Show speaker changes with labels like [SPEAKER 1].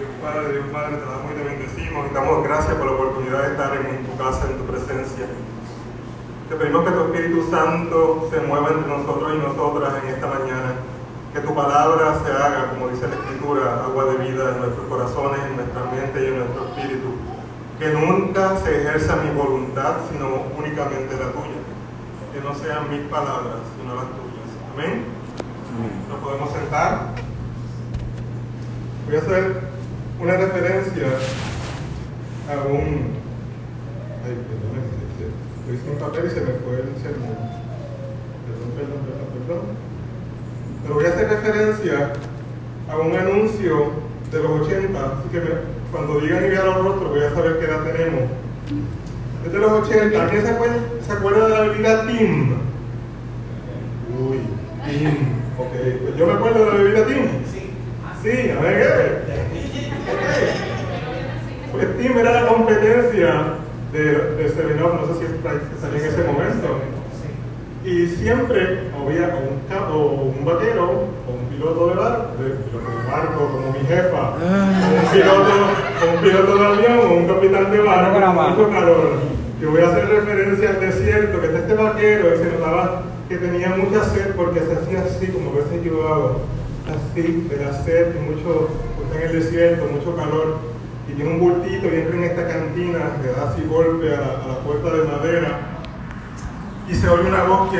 [SPEAKER 1] Dios Padre, Dios Madre, te damos y te bendecimos y damos gracias por la oportunidad de estar en tu casa, en tu presencia. Te pedimos que tu Espíritu Santo se mueva entre nosotros y nosotras en esta mañana. Que tu palabra se haga, como dice la Escritura, agua de vida en nuestros corazones, en nuestra mente y en nuestro espíritu. Que nunca se ejerza mi voluntad, sino únicamente la tuya. Que no sean mis palabras, sino las tuyas. Amén. Nos podemos sentar. Voy a hacer una referencia a un. Ay, perdón, lo hice un papel y se me fue el sermón. Perdón, perdón, perdón, perdón. Pero voy a hacer referencia a un anuncio de los 80, así que me- cuando digan y vean los rostros voy a saber qué edad tenemos. Es de los 80. ¿Alguien se acuerda, se acuerda de la bebida Tim? Uy, Tim. Ok, pues yo me acuerdo de la bebida Tim. Sí, a ver qué. Tim era la competencia de, de Seven Up, no sé si es que salía en ese momento. Y siempre había un, o un vaquero o un piloto de barco, de, barco como mi jefa, o un piloto, o un piloto de avión o un capitán de barco mucho calor. Yo voy a hacer referencia al desierto, que está este vaquero y se notaba que tenía mucha sed porque se hacía así, como a veces yo hago, así, de la sed, y mucho, está en el desierto, mucho calor, y tiene un bultito y entra en esta cantina, le da así golpe a la, a la puerta de madera y se oye una voz que